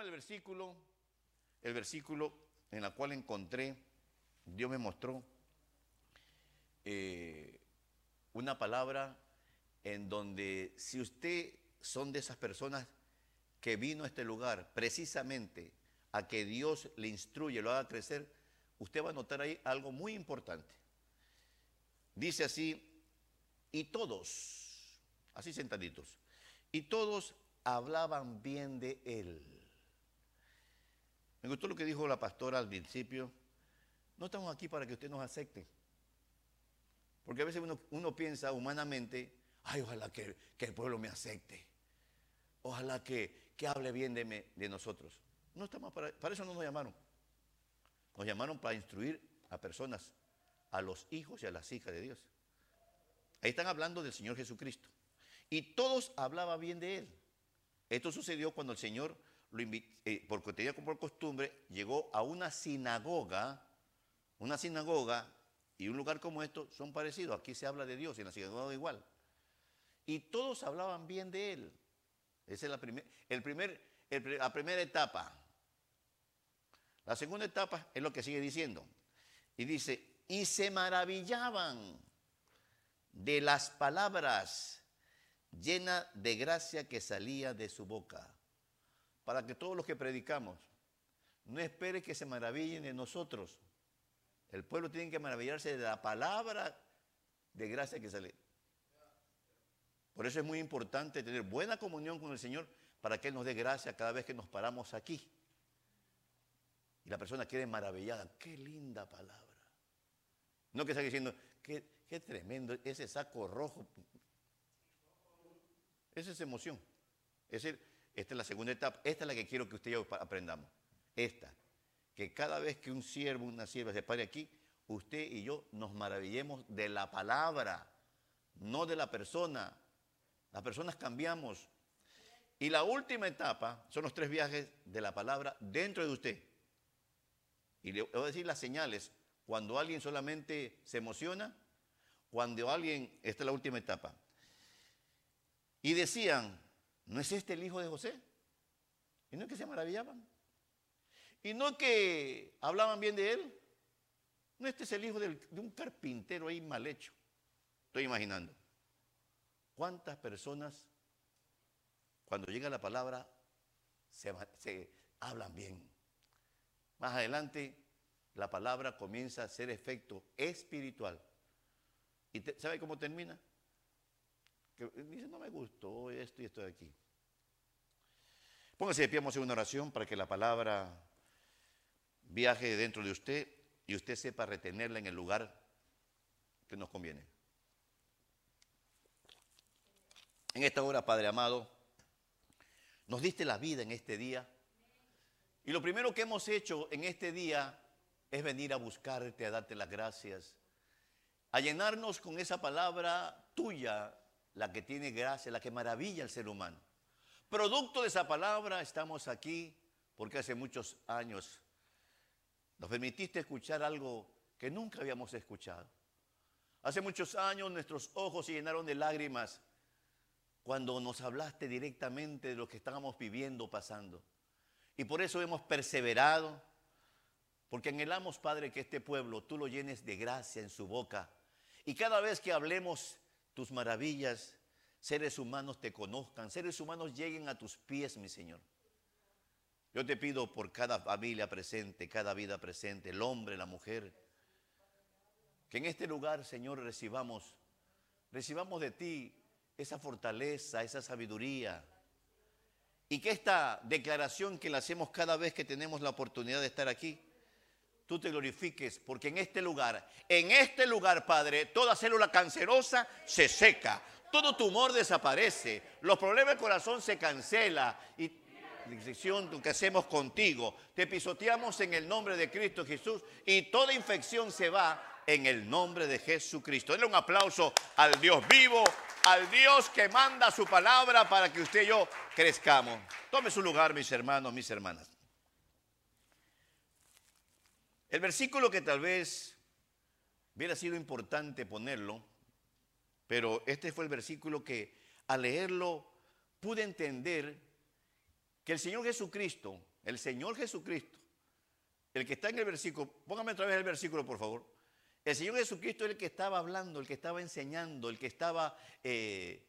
El versículo, el versículo en el cual encontré, Dios me mostró eh, una palabra en donde si usted son de esas personas que vino a este lugar precisamente a que Dios le instruye, lo haga crecer, usted va a notar ahí algo muy importante. Dice así, y todos, así sentaditos, y todos hablaban bien de él. Me gustó lo que dijo la pastora al principio. No estamos aquí para que usted nos acepte. Porque a veces uno, piensa humanamente, ay, ojalá que, el pueblo me acepte. Ojalá que, hable bien de, de nosotros. No estamos para, para eso no nos llamaron. Nos llamaron para instruir a personas, a los hijos y a las hijas de Dios. Ahí están hablando del Señor Jesucristo. Y todos hablaban bien de Él. Esto sucedió cuando el Señor, lo eh, porque tenía por costumbre, llegó a una sinagoga, una sinagoga y un lugar como esto son parecidos. Aquí se habla de Dios y en la sinagoga igual. Y todos hablaban bien de Él. Esa es la, el primer, la primera etapa. La segunda etapa es lo que sigue diciendo. Y dice, y se maravillaban de las palabras llenas de gracia que salía de su boca. Para que todos los que predicamos, no espere que se maravillen de nosotros. El pueblo tiene que maravillarse de la palabra de gracia que sale. Por eso es muy importante tener buena comunión con el Señor para que Él nos dé gracia cada vez que nos paramos aquí. Y la persona quede maravillada. Qué linda palabra. No que esté diciendo, qué, Qué tremendo ese saco rojo. Esa es emoción. Es decir, esta es la segunda etapa. Esta es la que quiero que usted y yo aprendamos. Esta. Que cada vez que un siervo, una sierva se pare aquí, usted y yo nos maravillemos de la palabra, no de la persona. Las personas cambiamos. Y la última etapa son los tres viajes de la palabra dentro de usted. Y le voy a decir las señales. Cuando alguien solamente se emociona, cuando alguien, esta es la última etapa, y decían, ¿no es este el hijo de José? Y no es que se maravillaban. Y no que hablaban bien de él. No este es el hijo de un carpintero ahí mal hecho. Estoy imaginando. ¿Cuántas personas, cuando llega la palabra, se, hablan bien? Más adelante, la palabra comienza a hacer efecto espiritual ¿Y sabe cómo termina? Dice, no me gustó esto y esto de aquí. Póngase de pie, vamos a hacer una oración para que la palabra viaje dentro de usted y usted sepa retenerla en el lugar que nos conviene. En esta hora, Padre amado, nos diste la vida en este día. Y lo primero que hemos hecho en este día es venir a buscarte, a darte las gracias a llenarnos con esa palabra tuya, la que tiene gracia, la que maravilla al ser humano. Producto de esa palabra estamos aquí porque hace muchos años nos permitiste escuchar algo que nunca habíamos escuchado. Hace muchos años nuestros ojos se llenaron de lágrimas cuando nos hablaste directamente de lo que estábamos viviendo, pasando. Y por eso hemos perseverado, porque anhelamos, Padre, que este pueblo tú lo llenes de gracia en su boca y cada vez que hablemos tus maravillas, seres humanos te conozcan, seres humanos lleguen a tus pies, mi Señor. Yo te pido por cada familia presente, cada vida presente, el hombre, la mujer, que en este lugar, Señor, recibamos, recibamos de ti esa fortaleza, esa sabiduría. Y que esta declaración que la hacemos cada vez que tenemos la oportunidad de estar aquí, tú te glorifiques, porque en este lugar, en este lugar, Padre, toda célula cancerosa se seca, todo tumor desaparece, los problemas del corazón se cancela y infección que hacemos contigo, te pisoteamos en el nombre de Cristo Jesús y toda infección se va en el nombre de Jesucristo. Denle un aplauso al Dios vivo, al Dios que manda su palabra para que usted y yo crezcamos. Tome su lugar, mis hermanos, mis hermanas. El versículo que tal vez hubiera sido importante ponerlo, pero este fue el versículo que al leerlo pude entender que el Señor Jesucristo, el Señor Jesucristo, el que está en el versículo, póngame otra vez el versículo, por favor. El Señor Jesucristo es el que estaba hablando, el que estaba enseñando, el que estaba eh,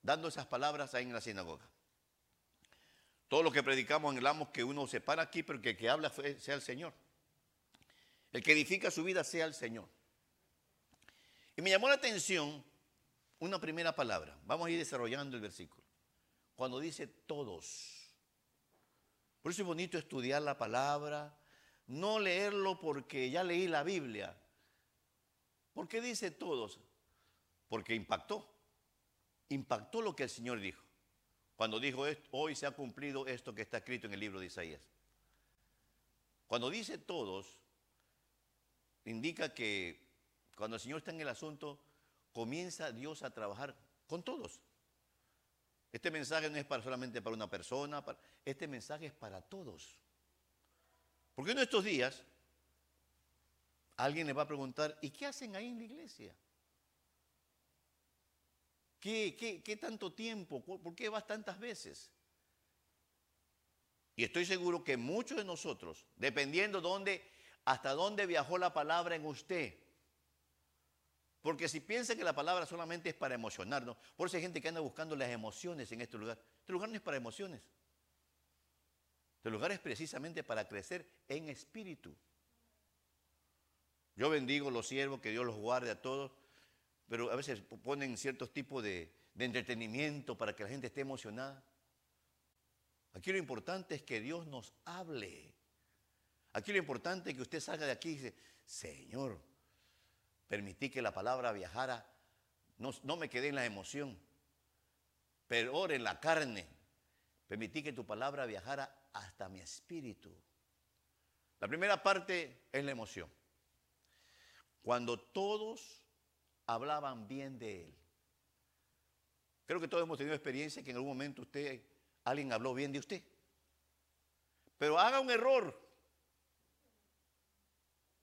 dando esas palabras ahí en la sinagoga. Todo lo que predicamos anhelamos que uno se para aquí, pero que el que habla sea el Señor. El que edifica su vida sea el Señor. Y me llamó la atención una primera palabra. Vamos a ir desarrollando el versículo. Cuando dice todos. Por eso es bonito estudiar la palabra, no leerlo porque ya leí la Biblia. ¿Por qué dice todos? Porque impactó. Impactó lo que el Señor dijo. Cuando dijo, hoy se ha cumplido esto que está escrito en el libro de Isaías. Cuando dice todos, indica que cuando el Señor está en el asunto, comienza Dios a trabajar con todos. Este mensaje no es para, solamente para una persona, este mensaje es para todos. Porque en estos días alguien le va a preguntar, ¿y qué hacen ahí en la iglesia? ¿Qué, qué tanto tiempo? ¿Por qué vas tantas veces? Y estoy seguro que muchos de nosotros, dependiendo dónde hasta dónde viajó la palabra en usted. Porque si piensa que la palabra solamente es para emocionarnos, por eso hay gente que anda buscando las emociones en este lugar. Este lugar no es para emociones. Este lugar es precisamente para crecer en espíritu. Yo bendigo los siervos, que Dios los guarde a todos, pero a veces ponen ciertos tipos de, de entretenimiento para que la gente esté emocionada. Aquí lo importante es que Dios nos hable. Aquí lo importante es que usted salga de aquí y dice, Señor, permití que la palabra viajara, no, me quedé en la emoción, pero en la carne, permití que tu palabra viajara hasta mi espíritu. La primera parte es la emoción. Cuando todos hablaban bien de él. Creo que todos hemos tenido experiencia que en algún momento usted, alguien habló bien de usted. Pero haga un error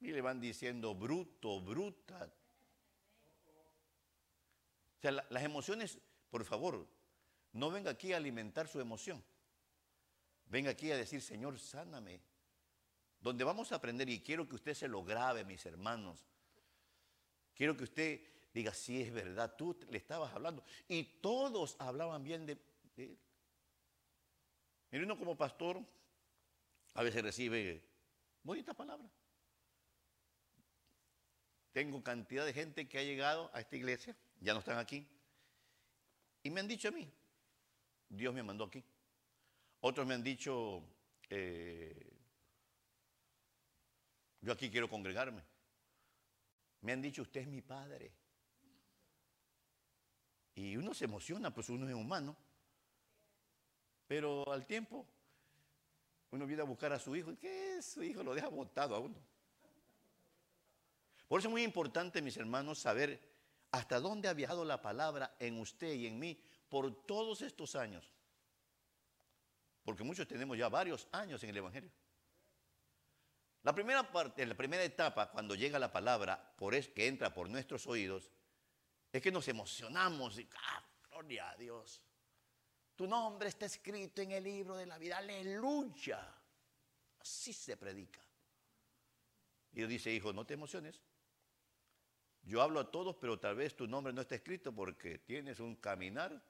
y le van diciendo bruto, bruta. O sea, las emociones, por favor, no venga aquí a alimentar su emoción. Venga aquí a decir, Señor, sáname. Donde vamos a aprender, y quiero que usted se lo grabe, mis hermanos. Quiero que usted diga, sí, es verdad, tú le estabas hablando. Y todos hablaban bien de, él. Mire, uno como pastor a veces recibe bonitas palabras. Tengo cantidad de gente que ha llegado a esta iglesia, ya no están aquí, y me han dicho a mí, Dios me mandó aquí. Otros me han dicho, eh, yo aquí quiero congregarme. Me han dicho, usted es mi padre. Y uno se emociona, pues uno es humano. Pero al tiempo, uno viene a buscar a su hijo, y que su hijo lo deja botado a uno. Por eso es muy importante, mis hermanos, saber hasta dónde ha viajado la palabra en usted y en mí por todos estos años. Porque muchos tenemos ya varios años en el Evangelio. La primera parte, la primera etapa, cuando llega la palabra, por es, que entra por nuestros oídos, es que nos emocionamos y, ah, gloria a Dios. Tu nombre está escrito en el libro de la vida, aleluya. Así se predica. Y Dios dice, hijo, no te emociones. Yo hablo a todos, pero tal vez tu nombre no está escrito porque tienes un caminar.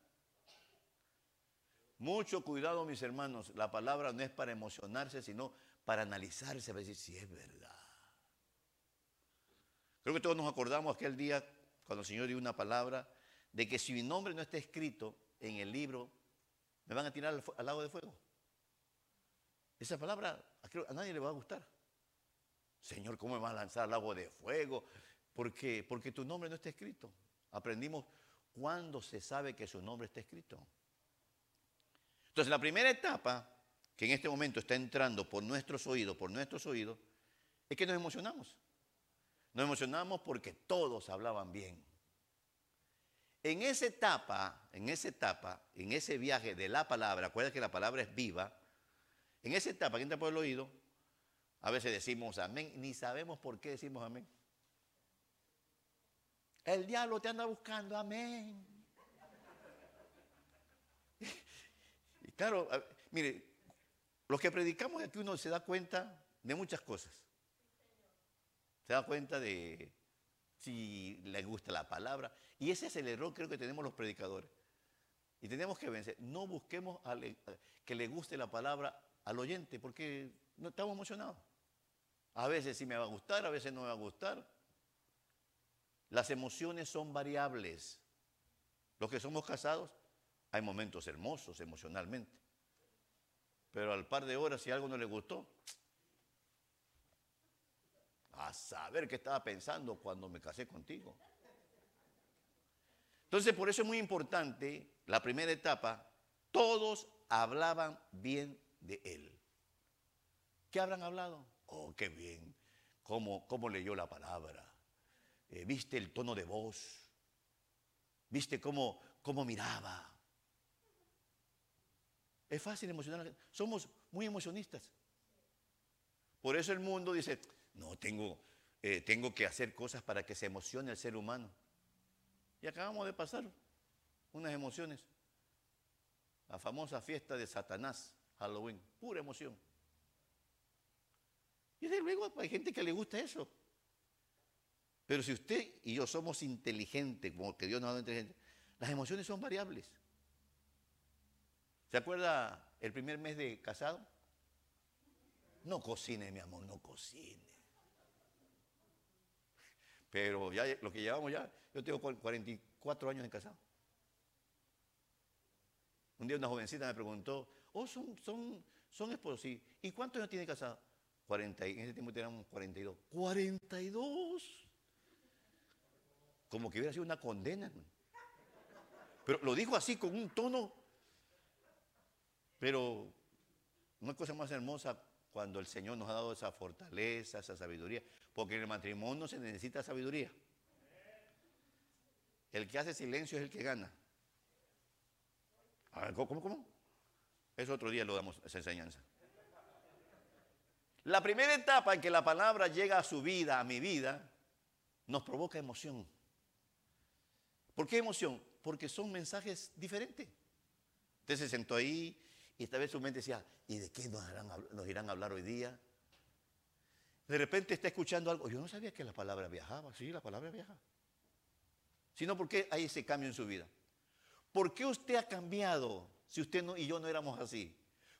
Mucho cuidado, mis hermanos. La palabra no es para emocionarse, sino para analizarse, para decir si es verdad. Creo que todos nos acordamos aquel día cuando el Señor dio una palabra de que si mi nombre no está escrito en el libro, me van a tirar al, al lago de fuego. Esa palabra a nadie le va a gustar. Señor, ¿cómo me van a lanzar al lago de fuego? ¿Por qué? Porque tu nombre no está escrito. Aprendimos cuándo se sabe que su nombre está escrito. Entonces, la primera etapa que en este momento está entrando por nuestros oídos, por nuestros oídos, es que nos emocionamos. Nos emocionamos porque todos hablaban bien. En esa etapa, en esa etapa, en ese viaje de la palabra, acuérdate que la palabra es viva, en esa etapa que entra por el oído, a veces decimos amén, ni sabemos por qué decimos amén. El diablo te anda buscando, amén. Y claro, mire, Los que predicamos aquí uno se da cuenta de muchas cosas. Se da cuenta de si le gusta la palabra. Y ese es el error creo que tenemos los predicadores. Y tenemos que vencer. No busquemos que le guste la palabra al oyente porque no estamos emocionados. A veces sí me va a gustar, a veces no me va a gustar. Las emociones son variables. Los que somos casados, hay momentos hermosos emocionalmente. Pero al par de horas, si algo no le gustó, a saber qué estaba pensando cuando me casé contigo. Entonces, por eso es muy importante la primera etapa. Todos hablaban bien de él. ¿Qué habrán hablado? Oh, qué bien. ¿Cómo, cómo leyó la palabra? Eh, ¿Viste el tono de voz? ¿Viste cómo, cómo miraba? Es fácil emocionar. Somos muy emocionistas. Por eso el mundo dice, no, tengo, eh, tengo que hacer cosas para que se emocione el ser humano. Y acabamos de pasar unas emociones. La famosa fiesta de Satanás, Halloween, pura emoción. Y desde luego hay gente que le gusta eso. Pero si usted y yo somos inteligentes, como que Dios nos ha dado inteligente, las emociones son variables. ¿Se acuerda el primer mes de casado? No cocine, mi amor, no cocine. Pero ya lo que llevamos ya, yo tengo 44 años de casado. Un día una jovencita me preguntó, oh, son, son, son esposos, ¿Y cuántos años tiene casado? 40, en ese tiempo teníamos 42. ¡42! Como que hubiera sido una condena. Pero lo dijo así, con un tono pero una cosa más hermosa cuando el Señor nos ha dado esa fortaleza, esa sabiduría, porque en el matrimonio se necesita sabiduría. El que hace silencio es el que gana. ¿cómo, cómo? Es otro día lo damos esa enseñanza. La primera etapa en que la palabra llega a su vida, a mi vida, nos provoca emoción. ¿Por qué emoción? Porque son mensajes diferentes. Usted se sentó ahí y esta vez su mente decía, ¿y de qué nos, irán a hablar hoy día? De repente está escuchando algo. Yo no sabía que la palabra viajaba. Sí, la palabra viaja. Sino porque hay ese cambio en su vida. ¿Por qué usted ha cambiado si usted y yo no éramos así?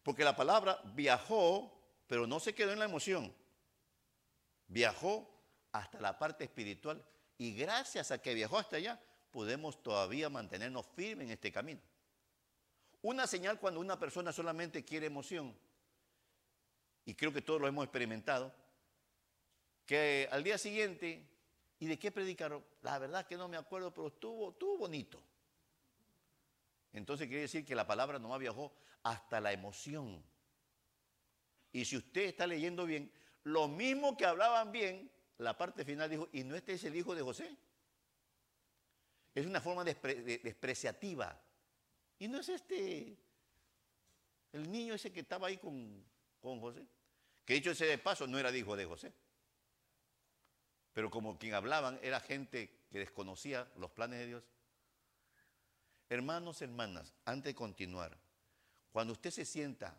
Porque la palabra viajó, pero no se quedó en la emoción. Viajó hasta la parte espiritual. Y gracias a que viajó hasta allá, podemos todavía mantenernos firmes en este camino. Una señal cuando una persona solamente quiere emoción, y creo que todos lo hemos experimentado, que al día siguiente, ¿y de qué predicaron? La verdad que no me acuerdo, pero estuvo, estuvo bonito. Entonces quiere decir que la palabra no viajó hasta la emoción. Y si usted está leyendo bien, lo mismo que hablaban bien, la parte final dijo, ¿y no este es el hijo de José? Es una forma despreciativa y no es este, el niño ese que estaba ahí con, José. Que dicho ese de paso, no era hijo de José. Pero como quien hablaban era gente que desconocía los planes de Dios. Hermanos, hermanas, antes de continuar, cuando usted se sienta,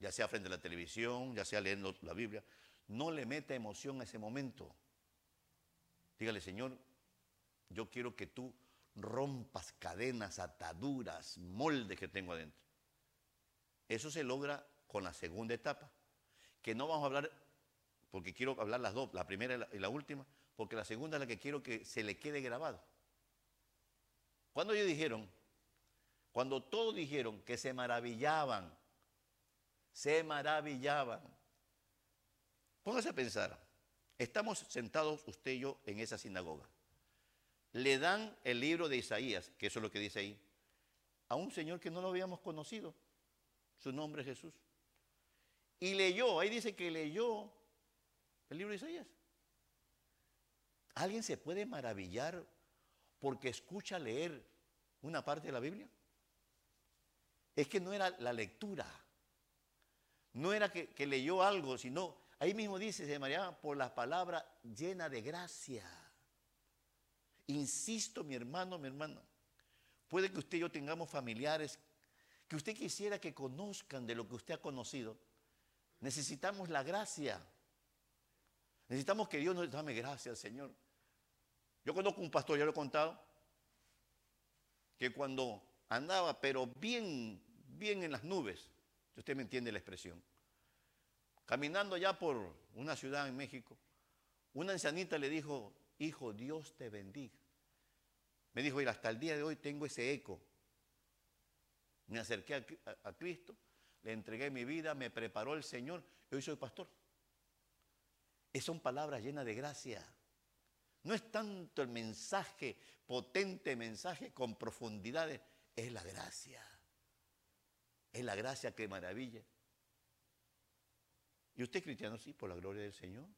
ya sea frente a la televisión, ya sea leyendo la Biblia, no le meta emoción a ese momento. Dígale, Señor, yo quiero que tú rompas cadenas, ataduras, moldes que tengo adentro. Eso se logra con la segunda etapa, que no vamos a hablar, porque quiero hablar las dos, la primera y la, última, porque la segunda es la que quiero que se le quede grabado. Cuando ellos dijeron, cuando todos dijeron que se maravillaban, se maravillaban, póngase a pensar, estamos sentados usted y yo en esa sinagoga le dan el libro de Isaías, que eso es lo que dice ahí, a un señor que no lo habíamos conocido. Su nombre es Jesús. Y leyó, ahí dice que leyó el libro de Isaías. ¿Alguien se puede maravillar porque escucha leer una parte de la Biblia? Es que no era la lectura, no era que, leyó algo, sino ahí mismo dice, se por la palabra llena de gracia. Insisto, mi hermano, mi hermana, puede que usted y yo tengamos familiares que usted quisiera que conozcan de lo que usted ha conocido, necesitamos la gracia. Necesitamos que Dios nos dame gracias, Señor. Yo conozco un pastor, ya lo he contado, que cuando andaba, pero bien, bien en las nubes, usted me entiende la expresión, caminando ya por una ciudad en México, una ancianita le dijo, hijo, Dios te bendiga. Me dijo, y hasta el día de hoy tengo ese eco. Me acerqué a, Cristo, le entregué mi vida, me preparó el Señor y hoy soy pastor. Es son palabras llenas de gracia. No es tanto el mensaje, potente mensaje con profundidades, es la gracia. Es la gracia que maravilla. ¿Y usted cristiano? Sí, por la gloria del Señor.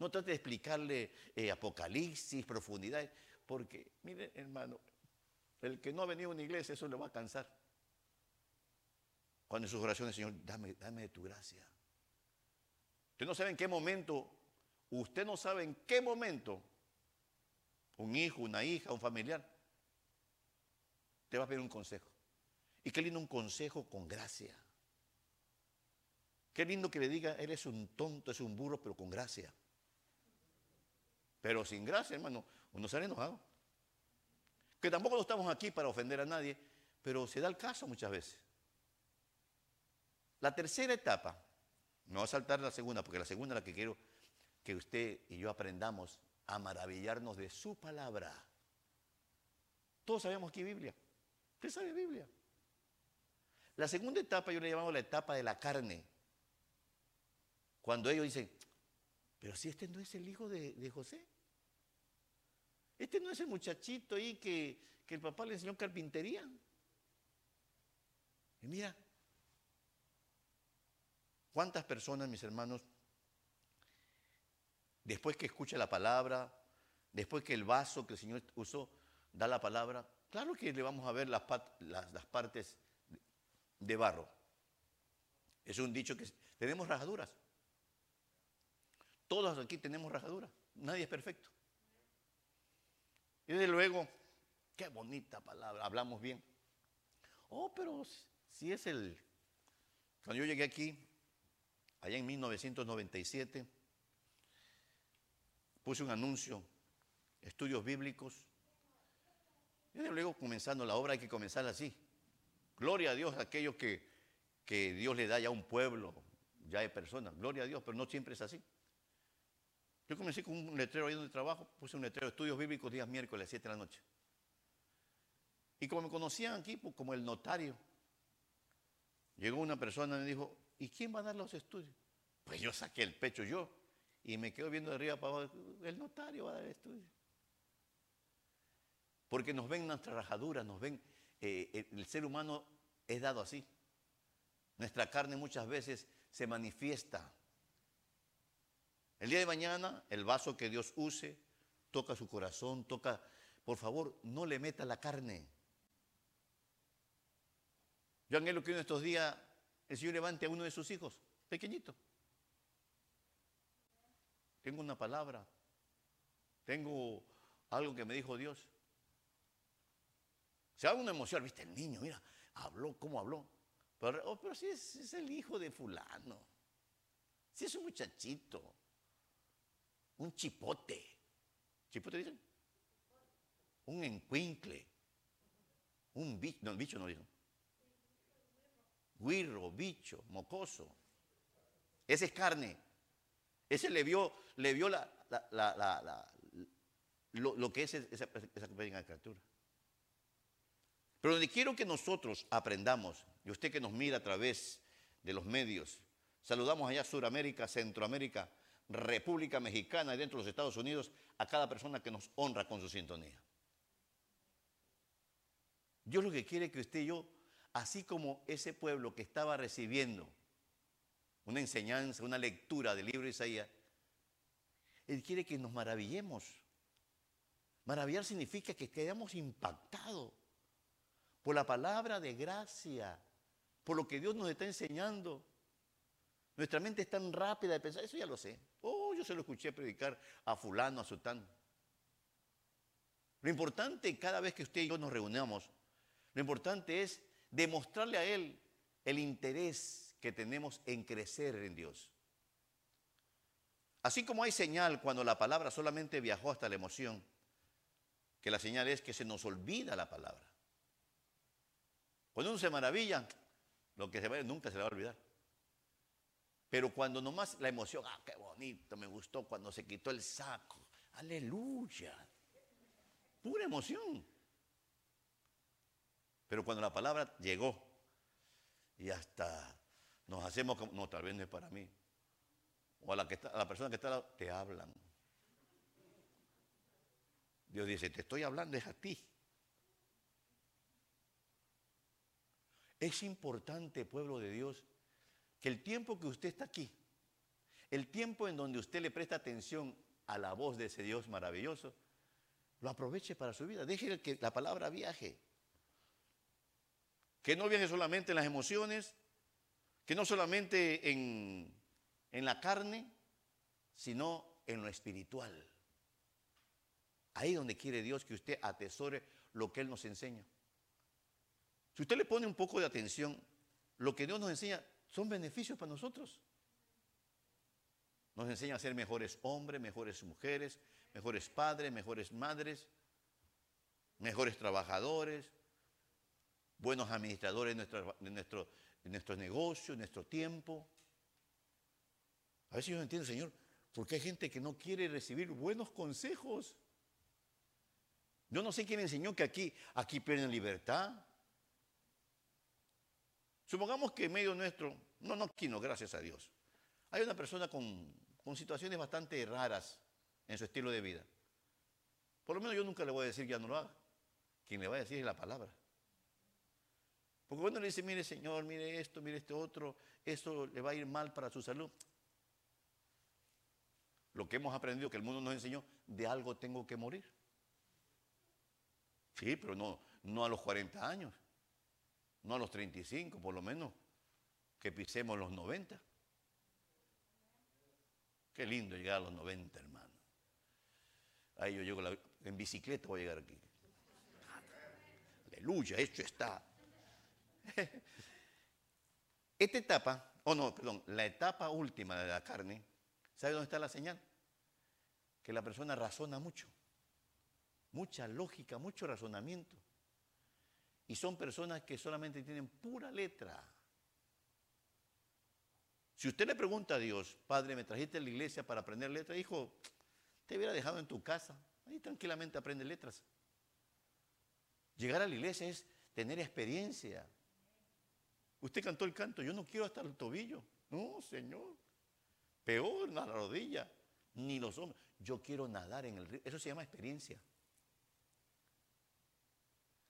No trate de explicarle eh, apocalipsis, profundidades, porque, mire, hermano, el que no ha venido a una iglesia, eso le va a cansar. Cuando en sus oraciones, Señor, dame, dame de tu gracia. Usted no sabe en qué momento, usted no sabe en qué momento un hijo, una hija, un familiar, te va a pedir un consejo. Y qué lindo un consejo con gracia. Qué lindo que le diga, eres un tonto, es un burro, pero con gracia. Pero sin gracia, hermano, uno sale enojado. Que tampoco no estamos aquí para ofender a nadie, pero se da el caso muchas veces. La tercera etapa no va a saltar la segunda, porque la segunda es la que quiero que usted y yo aprendamos a maravillarnos de su palabra. Todos sabemos aquí Biblia. Usted sabe Biblia. La segunda etapa yo le llamamos la etapa de la carne. Cuando ellos dicen, pero si este no es el hijo de, José. Este no es el muchachito ahí que, el papá le enseñó carpintería. Y mira, ¿Cuántas personas, mis hermanos, después que escucha la palabra, después que el vaso que el Señor usó da la palabra, claro que le vamos a ver las, partes de barro. Es un dicho que tenemos rajaduras. Todos aquí tenemos rajaduras. Nadie es perfecto. Y desde luego, qué bonita palabra, hablamos bien. Oh, pero si es el... Cuando yo llegué aquí, allá en 1997, puse un anuncio, estudios bíblicos. Y luego comenzando la obra hay que comenzar así. Gloria a Dios a aquellos que, que Dios le da ya a un pueblo, ya hay personas. Gloria a Dios, pero no siempre es así. Yo comencé con un letrero ahí donde trabajo, puse un letrero, estudios bíblicos días miércoles, a las 7 de la noche. Y como me conocían aquí, pues, como el notario, llegó una persona y me dijo, ¿y quién va a dar los estudios? Pues yo saqué el pecho yo y me quedo viendo de arriba para abajo, el notario va a dar el estudio. Porque nos ven nuestra rajadura, nos ven, eh, el ser humano es dado así. Nuestra carne muchas veces se manifiesta. El día de mañana, el vaso que Dios use, toca su corazón, toca, por favor, no le meta la carne. Yo anhelo que en estos días el Señor levante a uno de sus hijos, pequeñito. Tengo una palabra, tengo algo que me dijo Dios. Se da una emoción, viste, el niño, mira, habló, ¿cómo habló? Pero, oh, pero si es, el hijo de fulano, si es un muchachito, un chipote. ¿Chipote dicen? Un encuincle, un bicho, no, bicho no dicen guirro, bicho, mocoso. Ese es carne. Ese le vio, le vio la, lo, que es esa, esa pequeña criatura. Pero donde quiero que nosotros aprendamos, y usted que nos mira a través de los medios, saludamos allá Suramérica, Centroamérica, República Mexicana y dentro de los Estados Unidos a cada persona que nos honra con su sintonía. Dios lo que quiere que usted y yo así como ese pueblo que estaba recibiendo una enseñanza, una lectura del libro de Isaías, Él quiere que nos maravillemos. Maravillar significa que quedamos impactados por la palabra de gracia, por lo que Dios nos está enseñando. Nuestra mente es tan rápida de pensar, eso ya lo sé. Oh, yo se lo escuché predicar a fulano, a sutano. Lo importante cada vez que usted y yo nos reunamos, lo importante es demostrarle a Él el interés que tenemos en crecer en Dios. Así como hay señal cuando la palabra solamente viajó hasta la emoción, que la señal es que se nos olvida la palabra. Cuando uno se maravilla, lo que se ve nunca se le va a olvidar. Pero cuando nomás la emoción, ah, qué bonito, me gustó cuando se quitó el saco. Aleluya. Pura emoción. Pero cuando la palabra llegó y hasta nos hacemos como, no, tal vez no es para mí. O a la, que está, a la persona que está al lado, te hablan. Dios dice, te estoy hablando, es a ti. Es importante, pueblo de Dios, que el tiempo que usted está aquí, el tiempo en donde usted le presta atención a la voz de ese Dios maravilloso, lo aproveche para su vida. Deje que la palabra viaje. Que no viaje solamente en las emociones, que no solamente en, en la carne, sino en lo espiritual. Ahí donde quiere Dios que usted atesore lo que Él nos enseña. Si usted le pone un poco de atención, lo que Dios nos enseña son beneficios para nosotros. Nos enseña a ser mejores hombres, mejores mujeres, mejores padres, mejores madres, mejores trabajadores, buenos administradores de, nuestro, de nuestros negocios, de nuestro tiempo. A veces yo no entiendo, Señor, ¿por qué hay gente que no quiere recibir buenos consejos? Yo no sé quién enseñó que aquí, aquí pierden libertad. Supongamos que en medio nuestro, no, no aquí no, gracias a Dios, hay una persona con, situaciones bastante raras en su estilo de vida. Por lo menos yo nunca le voy a decir ya no lo haga. Quien le va a decir es la palabra. Porque cuando le dice, mire Señor, mire esto, mire este otro, eso le va a ir mal para su salud. Lo que hemos aprendido, que el mundo nos enseñó, de algo tengo que morir. Sí, pero no, no a los 40 años, no a los 35, por lo menos, que pisemos los 90. Qué lindo llegar a los 90, hermano. Ahí yo llego en bicicleta, voy a llegar aquí. Aleluya, hecho está. Esta etapa, oh no, perdón, la etapa última de la carne, ¿sabe dónde está la señal? Que la persona razona mucho mucha lógica, mucho razonamiento. Y son personas que solamente tienen pura letra. Si usted le pregunta a Dios, Padre, me trajiste a la iglesia para aprender letras, hijo, te hubiera dejado en tu casa, ahí tranquilamente aprende letras. Llegar a la iglesia es tener experiencia. Usted cantó el canto, yo no quiero hasta el tobillo. No, Señor. Peor, la rodilla, ni los hombros. Yo quiero nadar en el río. Eso se llama experiencia.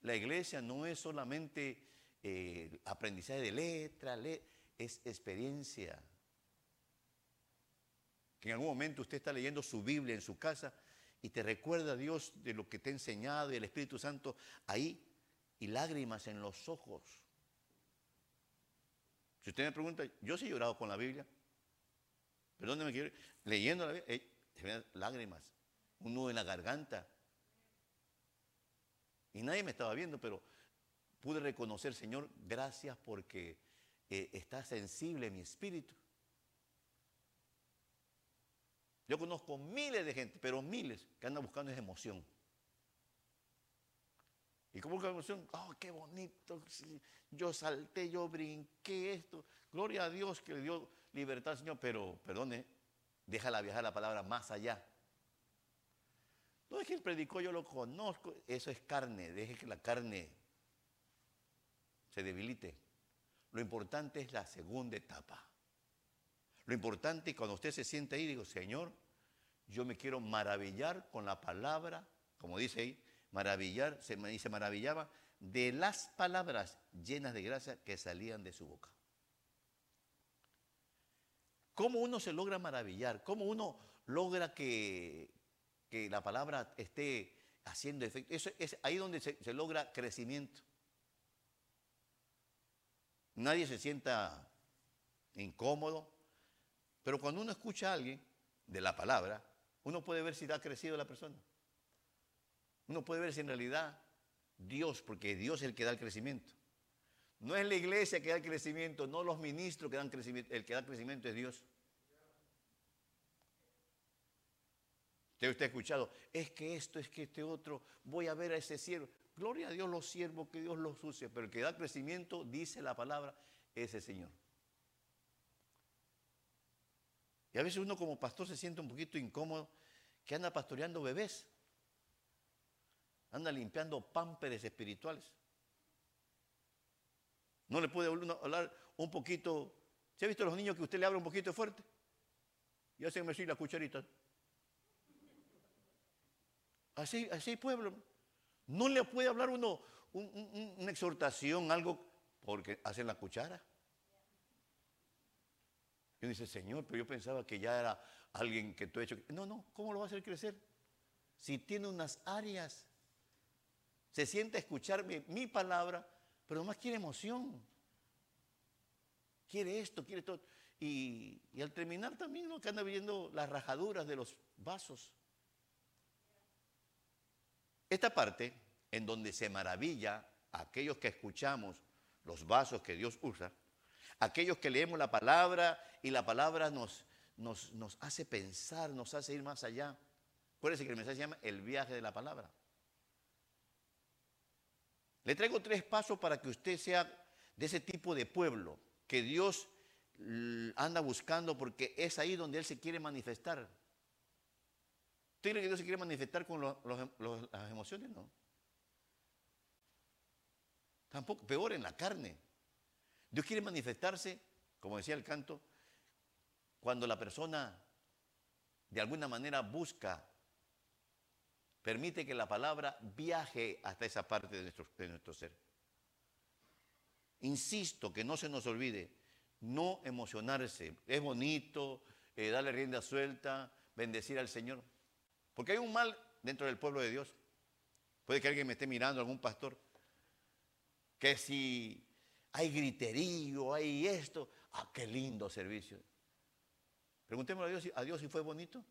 La iglesia no es solamente eh, aprendizaje de letra, es experiencia. Que en algún momento usted está leyendo su Biblia en su casa y te recuerda a Dios de lo que te ha enseñado y el Espíritu Santo ahí y lágrimas en los ojos. Si usted me pregunta, yo sí he llorado con la Biblia. Perdóneme, leyendo la Biblia, eh, lágrimas, un nudo en la garganta. Y nadie me estaba viendo, pero pude reconocer, Señor, gracias porque eh, está sensible mi espíritu. Yo conozco miles de gente, pero miles, que andan buscando esa emoción. ¿Y cómo buscan emoción? ¡Oh, qué bonito! Yo salté, yo brinqué esto. Gloria a Dios que le dio libertad al Señor, pero perdone, déjala viajar la palabra más allá. No es que él predicó, yo lo conozco. Eso es carne. Deje que la carne se debilite. Lo importante es la segunda etapa. Lo importante es cuando usted se siente ahí, digo, Señor, yo me quiero maravillar con la palabra, como dice ahí, maravillar, se me dice maravillaba, de las palabras llenas de gracia que salían de su boca. ¿Cómo uno se logra maravillar? ¿Cómo uno logra que, que la palabra esté haciendo efecto. Eso es ahí donde se, logra crecimiento. Nadie se sienta incómodo, pero cuando uno escucha a alguien de la palabra, uno puede ver si ha crecido la persona. Uno puede ver si en realidad Dios, porque Dios es el que da el crecimiento. No es la iglesia que da crecimiento, no los ministros que dan crecimiento. El que da crecimiento es Dios. Usted, ha escuchado, es que esto, es que este otro, voy a ver a ese siervo. Gloria a Dios los siervos, que Dios los use, pero el que da crecimiento, dice la palabra, es el Señor. Y a veces uno como pastor se siente un poquito incómodo que anda pastoreando bebés, anda limpiando pámperes espirituales. No le puede hablar un poquito. ¿Se ha visto a los niños que usted le habla un poquito fuerte? Y hacen así la cucharita. Así, así pueblo. No le puede hablar uno una exhortación, algo, porque hacen la cuchara. Y uno dice, Señor, pero yo pensaba que ya era alguien que tú hecho. No, no, ¿cómo lo va a hacer crecer? Si tiene unas áreas, se siente a escuchar mi, palabra, pero más quiere emoción. Quiere esto, quiere todo. Y, al terminar también, ¿no? Que anda viendo las rajaduras de los vasos. Esta parte, en donde se maravilla a aquellos que escuchamos los vasos que Dios usa, aquellos que leemos la palabra y la palabra nos, hace pensar, nos hace ir más allá. Acuérdense que el mensaje se llama el viaje de la palabra. Le traigo tres pasos para que usted sea de ese tipo de pueblo que Dios anda buscando porque es ahí donde Él se quiere manifestar. ¿Usted cree que Dios se quiere manifestar con las emociones? No. Tampoco, peor en la carne. Dios quiere manifestarse, como decía el canto, cuando la persona de alguna manera busca, permite que la palabra viaje hasta esa parte de nuestro, ser. Insisto que no se nos olvide, no emocionarse. Es bonito eh, darle rienda suelta, bendecir al Señor. Porque hay un mal dentro del pueblo de Dios. Puede que alguien me esté mirando, algún pastor, que si hay griterío, hay esto, ah, qué lindo servicio. Preguntémosle a Dios, a Dios si fue bonito.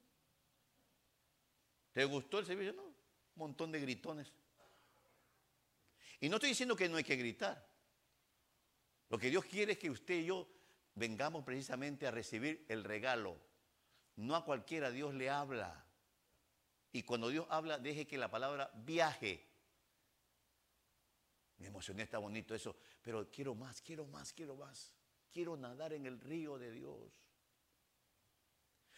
¿Te gustó el servicio? No, un montón de gritones. Y no estoy diciendo que no hay que gritar. Lo que Dios quiere es que usted y yo vengamos precisamente a recibir el regalo. No a cualquiera Dios le habla. Y cuando Dios habla, deje que la palabra viaje. Me emocioné, está bonito eso, pero quiero más, quiero más, quiero más. Quiero nadar en el río de Dios.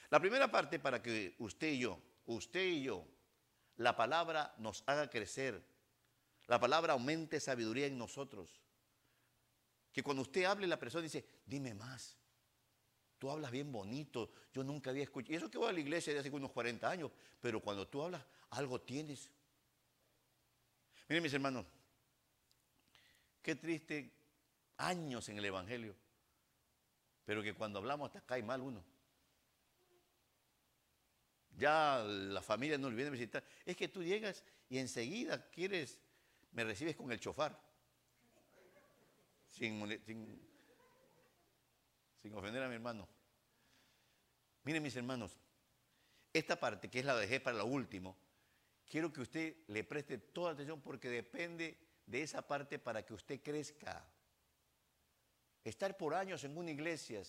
La primera parte para que usted y yo, usted y yo, la palabra nos haga crecer, la palabra aumente sabiduría en nosotros. Que cuando usted hable, la persona dice, dime más. Tú hablas bien bonito, yo nunca había escuchado. Y eso que voy a la iglesia de hace unos 40 años, pero cuando tú hablas, algo tienes. Miren mis hermanos, qué triste años en el Evangelio, pero que cuando hablamos hasta cae mal uno. Ya la familia no viene a visitar. Es que tú llegas y enseguida quieres, me recibes con el chofar. Sin, sin, sin ofender a mi hermano. Miren mis hermanos, esta parte que es la dejé para lo último, quiero que usted le preste toda atención porque depende de esa parte para que usted crezca. Estar por años en una iglesia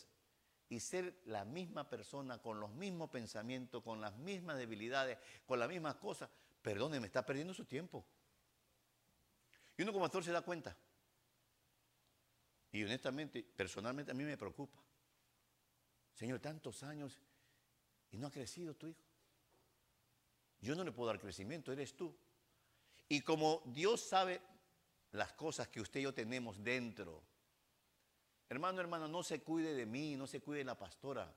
y ser la misma persona con los mismos pensamientos, con las mismas debilidades, con las mismas cosas, perdóneme, está perdiendo su tiempo. Y uno como actor se da cuenta. Y honestamente, personalmente a mí me preocupa. Señor, tantos años y no ha crecido tu hijo. Yo no le puedo dar crecimiento, eres tú. Y como Dios sabe las cosas que usted y yo tenemos dentro, hermano, hermano, no se cuide de mí, no se cuide de la pastora.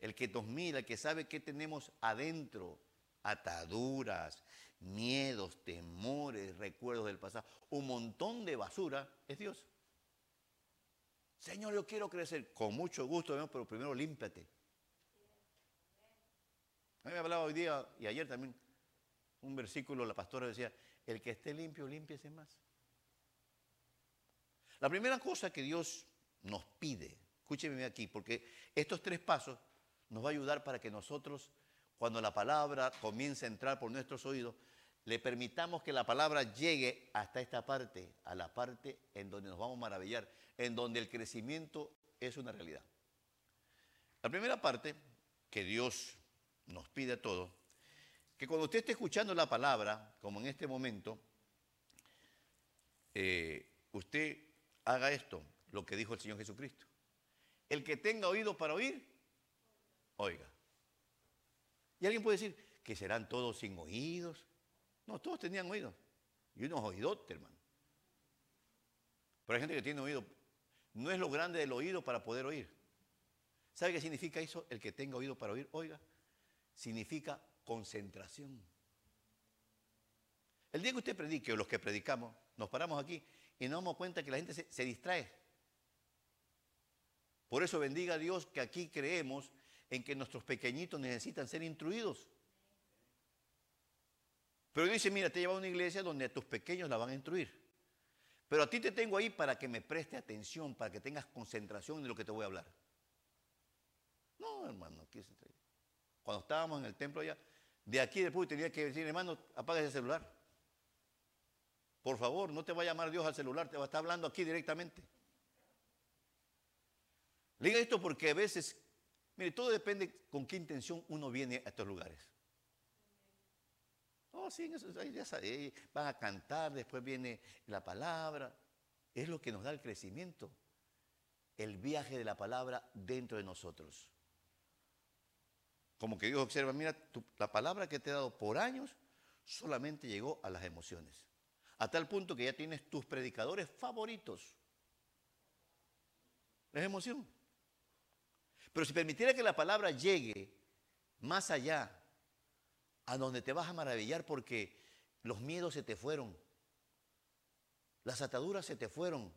El que nos mira, el que sabe qué tenemos adentro, ataduras, miedos, temores, recuerdos del pasado, un montón de basura, es Dios. Señor, yo quiero crecer. Con mucho gusto, pero primero límpiate. A mí me hablaba hoy día y ayer también un versículo, la pastora decía, el que esté limpio, límpiese más. La primera cosa que Dios nos pide, escúcheme aquí, porque estos tres pasos nos va a ayudar para que nosotros, cuando la palabra comience a entrar por nuestros oídos, le permitamos que la palabra llegue hasta esta parte, a la parte en donde nos vamos a maravillar, en donde el crecimiento es una realidad. La primera parte que Dios nos pide a todos, que cuando usted esté escuchando la palabra, como en este momento, eh, usted haga esto, lo que dijo el Señor Jesucristo. El que tenga oído para oír, oiga. Y alguien puede decir que serán todos sin oídos. No, todos tenían oídos. Y unos oídotes, hermano. Pero hay gente que tiene oído. No es lo grande del oído para poder oír. ¿Sabe qué significa eso? El que tenga oído para oír, oiga, significa concentración. El día que usted predique, o los que predicamos, nos paramos aquí y nos damos cuenta que la gente se, se distrae. Por eso bendiga a Dios que aquí creemos en que nuestros pequeñitos necesitan ser instruidos. Pero dice, mira, te lleva a una iglesia donde a tus pequeños la van a instruir. Pero a ti te tengo ahí para que me preste atención, para que tengas concentración en lo que te voy a hablar. No, hermano, se Cuando estábamos en el templo allá, de aquí después tenía que decir, hermano, apaga ese celular. Por favor, no te va a llamar Dios al celular, te va a estar hablando aquí directamente. Le digo esto porque a veces, mire, todo depende con qué intención uno viene a estos lugares. Oh, sí, eso, ya sabe, van a cantar, después viene la palabra. Es lo que nos da el crecimiento, el viaje de la palabra dentro de nosotros. Como que Dios observa, mira, la palabra que te he dado por años solamente llegó a las emociones. A tal punto que ya tienes tus predicadores favoritos. Es emoción. Pero si permitiera que la palabra llegue más allá, a donde te vas a maravillar porque los miedos se te fueron, las ataduras se te fueron,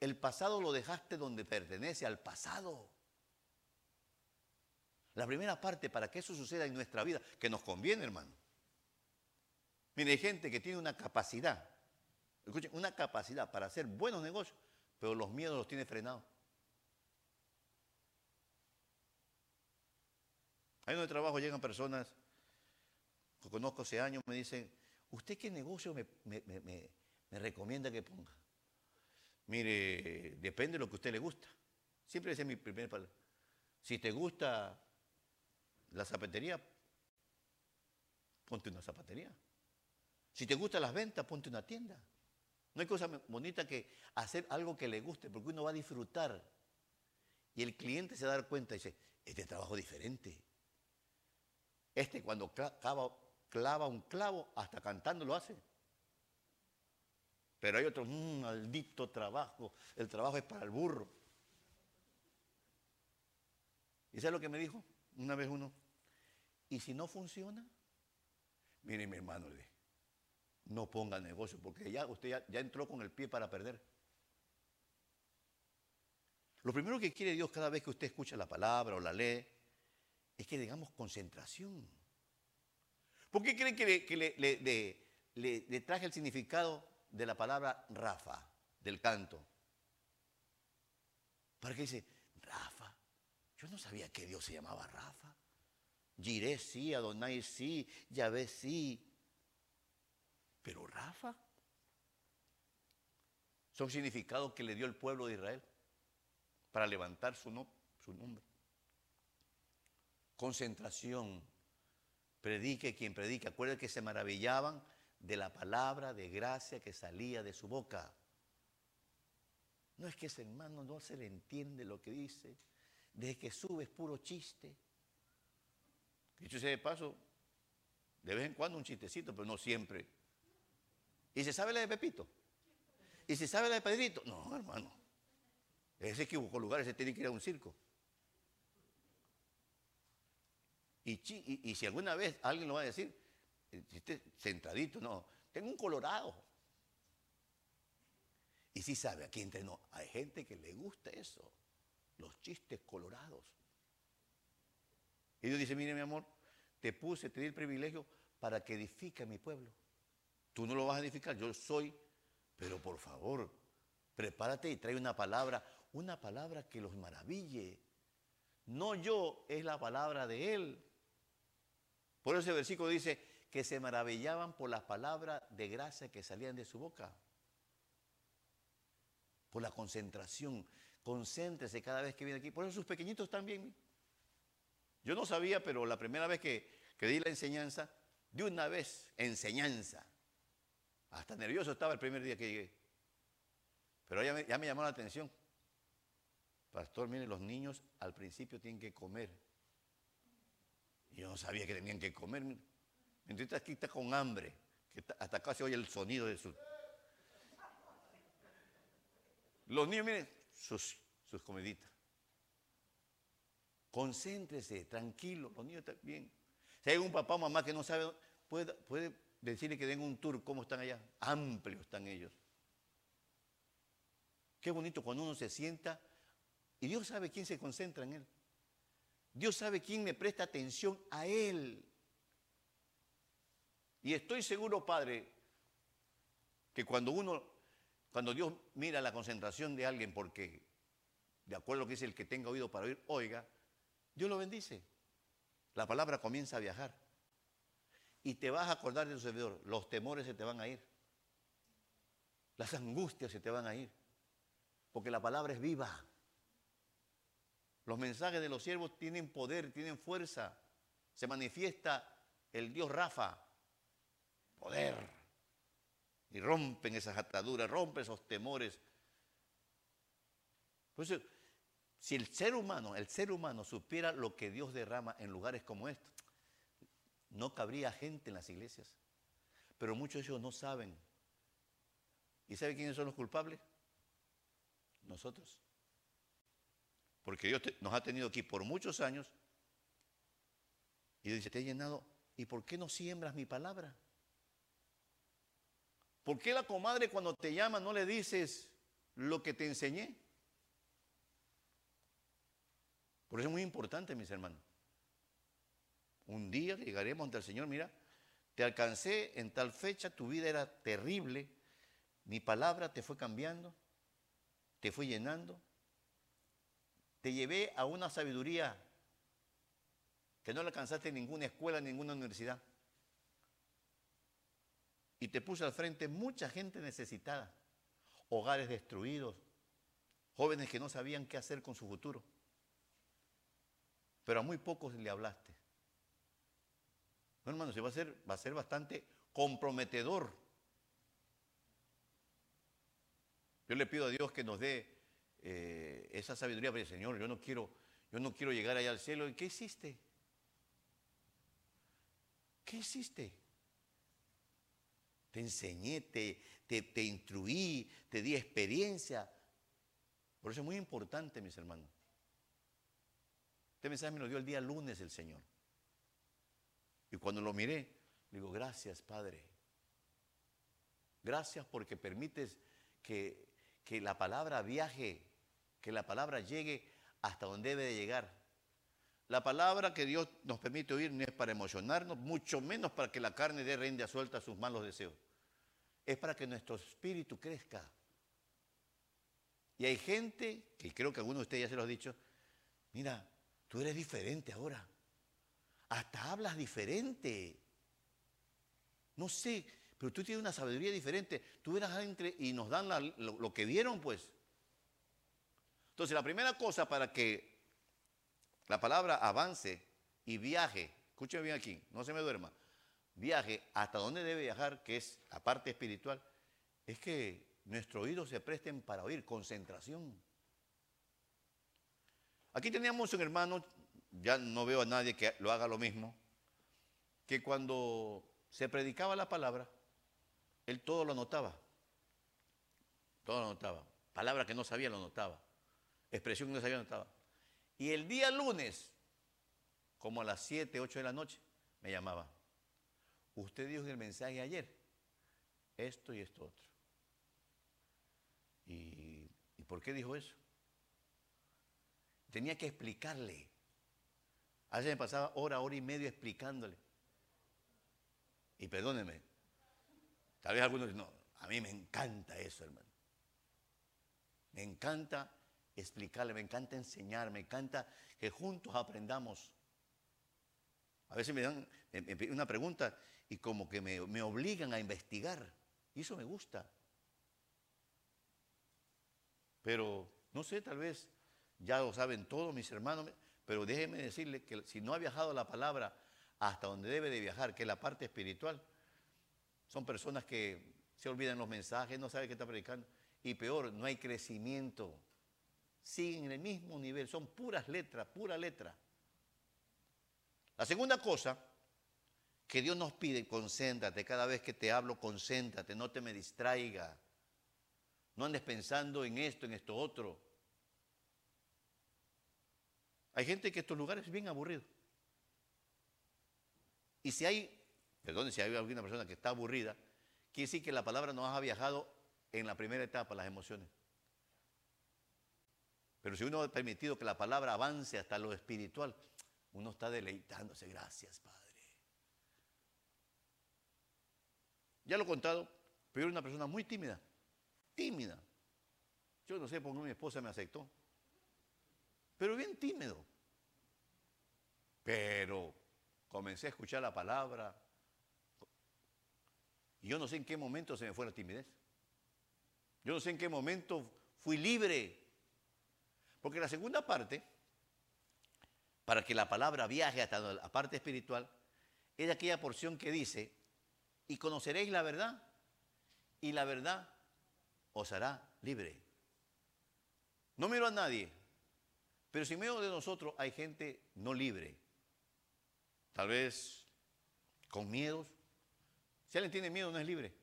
el pasado lo dejaste donde pertenece, al pasado. La primera parte para que eso suceda en nuestra vida, que nos conviene, hermano. Mire, hay gente que tiene una capacidad, escuchen, una capacidad para hacer buenos negocios, pero los miedos los tiene frenados. Ahí donde trabajo llegan personas que conozco hace años, me dicen, ¿usted qué negocio me, recomienda que ponga? Mire, depende de lo que a usted le gusta. Siempre ese es mi primer palabra. Si te gusta la zapatería, ponte una zapatería. Si te gustan las ventas, ponte una tienda. No hay cosa bonita que hacer algo que le guste, porque uno va a disfrutar. Y el cliente se va a dar cuenta y dice, este trabajo diferente. Este cuando clava, un clavo, hasta cantando lo hace. Pero hay otro, mm, maldito trabajo, el trabajo es para el burro. ¿Y sabes lo que me dijo una vez uno? ¿Y si no funciona? Mire mi hermano, no ponga negocio, porque ya usted ya, ya entró con el pie para perder. Lo primero que quiere Dios cada vez que usted escucha la palabra o la lee es que digamos concentración. ¿Por qué creen que le, traje el significado de la palabra Rafa, del canto? Para que dice, Rafa, yo no sabía que Dios se llamaba Rafa. Giré sí, Adonai sí, Yahvé sí. Pero Rafa son significados que le dio el pueblo de Israel para levantar su nombre concentración. Predique quien predique. Acuérdense que se maravillaban de la palabra de gracia que salía de su boca. No es que ese hermano no se le entiende lo que dice. Desde que sube es puro chiste. Dicho sea de paso, de vez en cuando un chistecito, pero no siempre. ¿Y se sabe la de Pepito? ¿Y se sabe la de Pedrito? No, hermano. Ese equivocó lugar, ese tiene que ir a un circo. Y, si alguna vez alguien lo va a decir, eh, esté centradito, no, tengo un colorado. Y si sabe, aquí entre no, hay gente que le gusta eso, los chistes colorados. Y Dios dice, mire mi amor, te puse, te di el privilegio para que edifique a mi pueblo. Tú no lo vas a edificar, yo soy, pero por favor, prepárate y trae una palabra, una palabra que los maraville. No yo, es la palabra de Él. Por eso ese versículo dice que se maravillaban por las palabras de gracia que salían de su boca. Por la concentración. Concéntrese cada vez que viene aquí. Por eso sus pequeñitos también. Yo no sabía, pero la primera vez que, que di la enseñanza, de una vez, enseñanza. Hasta nervioso estaba el primer día que llegué. Pero ya me llamó la atención. Pastor, mire, los niños al principio tienen que comer. Yo no sabía que tenían que comer. Entonces aquí está con hambre, que hasta casi oye el sonido de su... Los niños, miren, sus, sus comiditas. Concéntrese, tranquilo, los niños están bien. Si hay un papá o mamá que no sabe, puede, puede decirle que den un tour, ¿cómo están allá? Amplios están ellos. Qué bonito cuando uno se sienta y Dios sabe quién se concentra en Él. Dios sabe quién me presta atención a Él. Y estoy seguro, Padre, que cuando uno, cuando Dios mira la concentración de alguien, porque de acuerdo a lo que dice el que tenga oído para oír, oiga, Dios lo bendice. La palabra comienza a viajar. Y te vas a acordar de tu servidor. Los temores se te van a ir. Las angustias se te van a ir. Porque la palabra es viva. Los mensajes de los siervos tienen poder, tienen fuerza. Se manifiesta el Dios Rafa. Poder. Y rompen esas ataduras, rompen esos temores. Por eso, si el ser humano, el ser humano supiera lo que Dios derrama en lugares como estos, no cabría gente en las iglesias. Pero muchos de ellos no saben. ¿Y sabe quiénes son los culpables? Nosotros. Porque Dios nos ha tenido aquí por muchos años. Y dice, te he llenado. ¿Y por qué no siembras mi palabra? ¿Por qué la comadre cuando te llama no le dices lo que te enseñé? Por eso es muy importante, mis hermanos. Un día llegaremos ante el Señor, mira, te alcancé en tal fecha, tu vida era terrible, mi palabra te fue cambiando, te fue llenando, te llevé a una sabiduría que no le alcanzaste en ninguna escuela, en ninguna universidad. Y te puse al frente mucha gente necesitada, hogares destruidos, jóvenes que no sabían qué hacer con su futuro. Pero a muy pocos le hablaste. No, hermano, se va a ser, va a ser bastante comprometedor. Yo le pido a Dios que nos dé eh, esa sabiduría, pero Señor, yo no quiero, yo no quiero llegar allá al cielo. ¿Y qué hiciste? ¿Qué hiciste? Te enseñé, te, te, te instruí, te di experiencia. Por eso es muy importante, mis hermanos. Este mensaje me lo dio el día lunes el Señor. Y cuando lo miré, digo, gracias, Padre. Gracias porque permites que que la palabra viaje, que la palabra llegue hasta donde debe de llegar. La palabra que Dios nos permite oír no es para emocionarnos, mucho menos para que la carne dé renda suelta a sus malos deseos. Es para que nuestro espíritu crezca. Y hay gente, que creo que algunos de ustedes ya se lo ha dicho, mira, tú eres diferente ahora. Hasta hablas diferente. No sé, pero tú tienes una sabiduría diferente. Tú verás entre y nos dan lo, que vieron, pues. Entonces, la primera cosa para que la palabra avance y viaje, escúcheme bien aquí, no se me duerma, viaje hasta donde debe viajar, que es la parte espiritual, es que nuestros oídos se presten para oír, concentración. Aquí teníamos un hermano, ya no veo a nadie que lo haga lo mismo, que cuando se predicaba la palabra, él todo lo notaba. Todo lo notaba. Palabra que no sabía lo notaba. Expresión que no sabía lo notaba. Y el día lunes, como a las 7, 8 de la noche, me llamaba. Usted dijo en el mensaje ayer esto y esto otro. ¿Y, ¿Y por qué dijo eso? Tenía que explicarle. A veces me pasaba hora, hora y media explicándole. Y perdóneme, Tal vez algunos dicen, no, a mí me encanta eso, hermano. Me encanta explicarle, me encanta enseñar, me encanta que juntos aprendamos. A veces me dan una pregunta y como que me, obligan a investigar. Y eso me gusta. Pero, no sé, tal vez ya lo saben todos mis hermanos, pero déjenme decirles que si no ha viajado la palabra hasta donde debe de viajar, que es la parte espiritual, son personas que se olvidan los mensajes, no saben qué está predicando. Y peor, no hay crecimiento. Siguen en el mismo nivel, son puras letras, pura letra. La segunda cosa que Dios nos pide, concéntrate. Cada vez que te hablo, concéntrate, no te me distraiga. No andes pensando en esto, en esto otro. Hay gente que estos lugares es bien aburrido. Y si hay, perdón, si hay alguna persona que está aburrida, quiere decir que la palabra no ha viajado en la primera etapa, las emociones. Pero si uno ha permitido que la palabra avance hasta lo espiritual, uno está deleitándose. Gracias, Padre. Ya lo he contado, pero era una persona muy tímida. Tímida. Yo no sé por qué mi esposa me aceptó pero bien tímido. Pero comencé a escuchar la palabra. Y yo no sé en qué momento se me fue la timidez. Yo no sé en qué momento fui libre. Porque la segunda parte, para que la palabra viaje hasta la parte espiritual, es aquella porción que dice, y conoceréis la verdad, y la verdad os hará libre. No miro a nadie, pero si medio de nosotros hay gente no libre, tal vez con miedos, si alguien tiene miedo no es libre.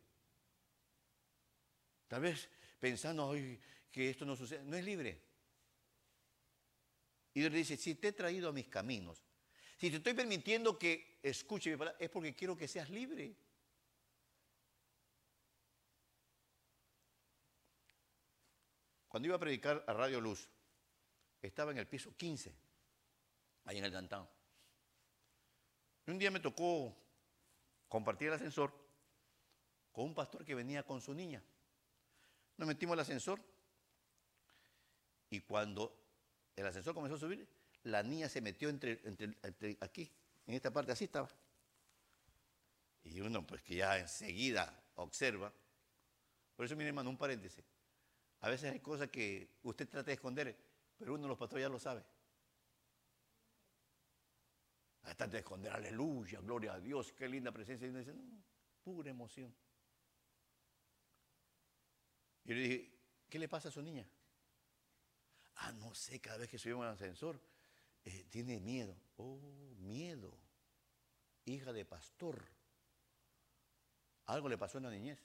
Tal vez pensando que esto no sucede, no es libre. Y Dios le dice, si te he traído a mis caminos, si te estoy permitiendo que escuche mi palabra, es porque quiero que seas libre. Cuando iba a predicar a Radio Luz, estaba en el piso 15, ahí en el downtown. Y un día me tocó compartir el ascensor con un pastor que venía con su niña. Nos metimos al ascensor y cuando el ascensor comenzó a subir, la niña se metió entre, aquí, en esta parte, así estaba. Y uno, pues que ya enseguida observa. Por eso, mi hermano, un paréntesis. A veces hay cosas que usted trata de esconder pero uno de los pastores ya lo sabe. Hasta de esconder, aleluya, gloria a Dios, qué linda presencia. Y uno dice, no, pura emoción. Y yo le dije, ¿qué le pasa a su niña? Ah, no sé, cada vez que subimos al ascensor, eh, tiene miedo. Oh, miedo. Hija de pastor. Algo le pasó en la niñez.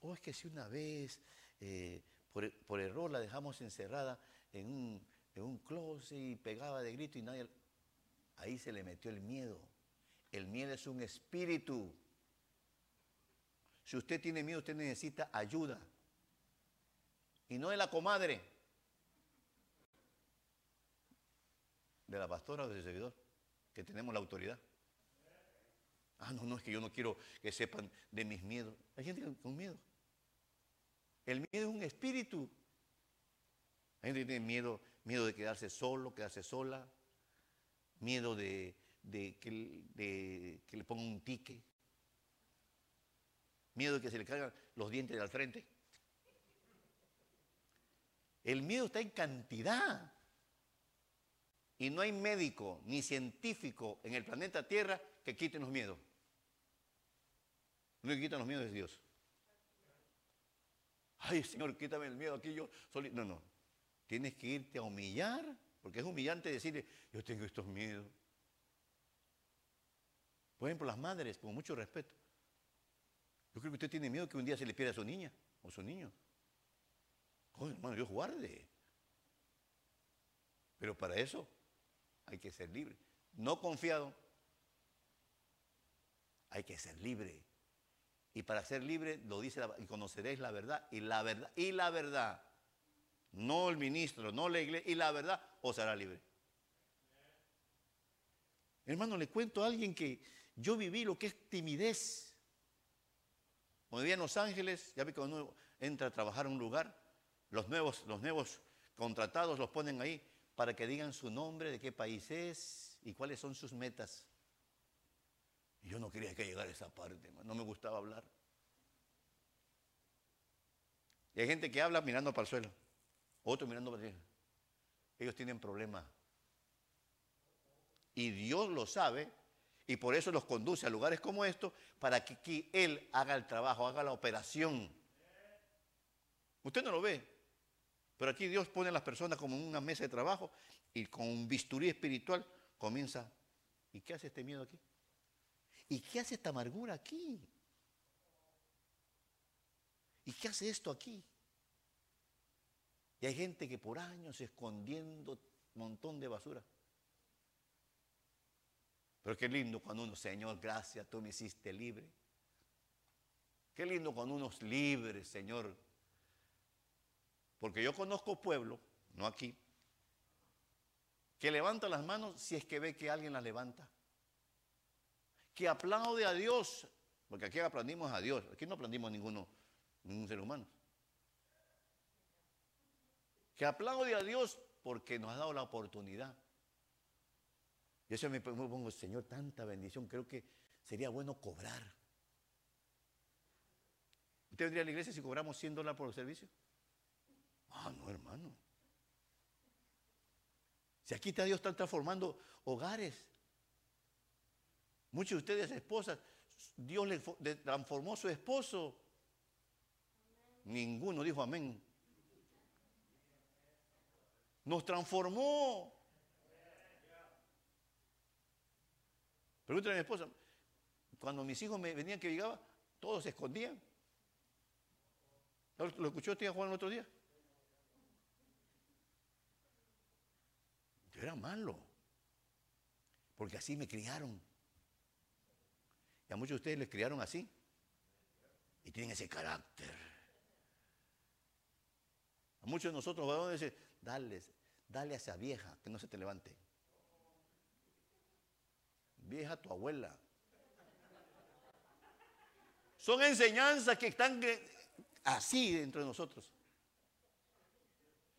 Oh, es que si una vez, eh, por, por, error, la dejamos encerrada en un, en closet y pegaba de grito y nadie... Ahí se le metió el miedo. El miedo es un espíritu. Si usted tiene miedo, usted necesita ayuda. Y no de la comadre, de la pastora o del servidor, que tenemos la autoridad. Ah, no, no, es que yo no quiero que sepan de mis miedos. Hay gente con miedo. El miedo es un espíritu. Hay gente que tiene miedo, miedo de quedarse solo, quedarse sola, miedo de, que, le pongan un tique, miedo de que se le caigan los dientes al frente. El miedo está en cantidad. Y no hay médico ni científico en el planeta Tierra que quite los miedos. Lo que quita los miedos es Dios. Ay, Señor, quítame el miedo aquí yo. No, no. Tienes que irte a humillar, porque es humillante decirle, yo tengo estos miedos. Por ejemplo, las madres, con mucho respeto. Yo creo que usted tiene miedo que un día se le pierda a su niña o su niño. Hermano, Dios guarde. Pero para eso hay que ser libre. No confiado, hay que ser libre. Y para ser libre, lo dice, y conoceréis la verdad, y la verdad, y la verdad no el ministro, no la iglesia, y la verdad os hará libre. Hermano, le cuento a alguien que yo viví lo que es timidez. Cuando vivía en Los Ángeles, ya vi cuando uno entra a trabajar en un lugar, los nuevos, los nuevos contratados los ponen ahí para que digan su nombre, de qué país es y cuáles son sus metas. Y yo no quería que llegara esa parte, no me gustaba hablar. Y hay gente que habla mirando para el suelo, otro mirando para el cielo. Ellos tienen problemas. Y Dios lo sabe y por eso los conduce a lugares como estos para que aquí Él haga el trabajo, haga la operación. Usted no lo ve, pero aquí Dios pone a las personas como en una mesa de trabajo y con un bisturí espiritual comienza. ¿Y qué hace este miedo aquí? ¿Y qué hace esta amargura aquí? ¿Y qué hace esto aquí? Y hay gente que por años escondiendo un montón de basura. Pero qué lindo cuando uno, Señor, gracias, tú me hiciste libre. Qué lindo cuando uno es libre, Señor. Porque yo conozco pueblo, no aquí, que levanta las manos si es que ve que alguien las levanta. Que aplaude a Dios, porque aquí aplaudimos a Dios, aquí no aplaudimos a ninguno, ningún ser humano. Que aplaude a Dios porque nos ha dado la oportunidad. Yo se me pongo, Señor, tanta bendición, creo que sería bueno cobrar. ¿Usted vendría a la iglesia si cobramos 100 dólares por el servicio? Ah, no, hermano. Si aquí está Dios está transformando hogares. Muchos de ustedes, esposas, Dios le transformó su esposo. Ninguno dijo amén. Nos transformó. Pregúntale a mi esposa, cuando mis hijos me venían que llegaba, todos se escondían. ¿Lo escuchó usted Juan el otro día? Yo era malo, porque así me criaron. Y a muchos de ustedes les criaron así. Y tienen ese carácter. A muchos de nosotros vamos a decir, dale, dale a esa vieja que no se te levante vieja tu abuela. Son enseñanzas que están así dentro de nosotros.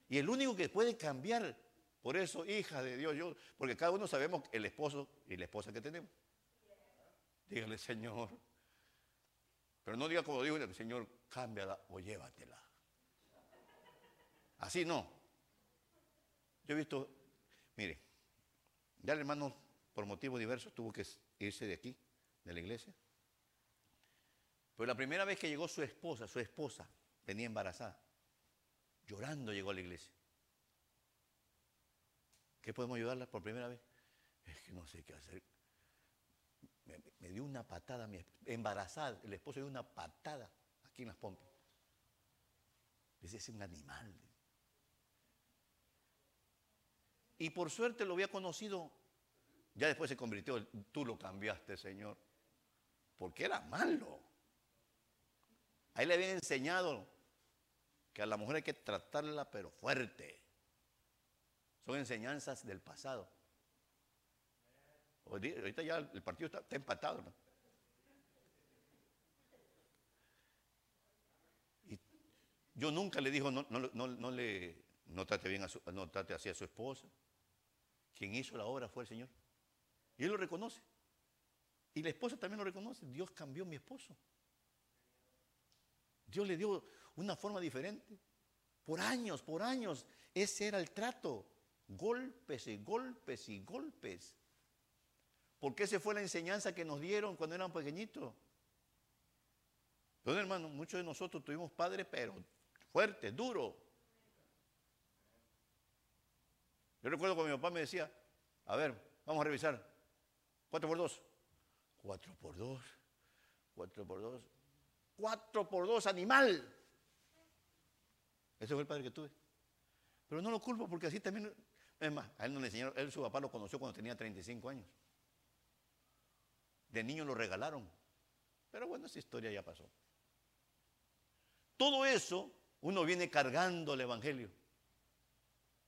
Y el único que puede cambiar, por eso, hija de Dios, yo, porque cada uno sabemos el esposo y la esposa que tenemos. Dígale, Señor. Pero no diga como digo, Señor, cámbiala o llévatela. Así no. Yo he visto, mire, ya el hermano por motivos diversos tuvo que irse de aquí, de la iglesia. Pero la primera vez que llegó su esposa, su esposa venía embarazada, llorando llegó a la iglesia. ¿Qué podemos ayudarla por primera vez? Es que no sé qué hacer. Me, dio una patada, embarazada, el esposo dio una patada aquí en las pompas. Ese es un animal. Y por suerte lo había conocido ya después se convirtió, tú lo cambiaste, Señor. Porque era malo. Ahí le habían enseñado que a la mujer hay que tratarla pero fuerte. Son enseñanzas del pasado. Ahorita ya el partido está, empatado. Y yo nunca le dijo, no, no, le, no trate bien a no trate así a su esposa. Quien hizo la obra fue el Señor. Y él lo reconoce. Y la esposa también lo reconoce. Dios cambió mi esposo. Dios le dio una forma diferente. Por años, por años, ese era el trato. Golpes y golpes y golpes. Porque esa fue la enseñanza que nos dieron cuando eran pequeñitos. Entonces, hermano, muchos de nosotros tuvimos padres, pero fuertes, duros. Yo recuerdo cuando mi papá me decía, a ver, vamos a revisar. 4 por 2. 4 por 2. 4 por 2. 4 por 2, animal. Ese fue el padre que tuve. Pero no lo culpo porque así también, es más, a él no le enseñaron, él su papá lo conoció cuando tenía 35 años. De niño lo regalaron. Pero bueno, esa historia ya pasó. Todo eso uno viene cargando el Evangelio.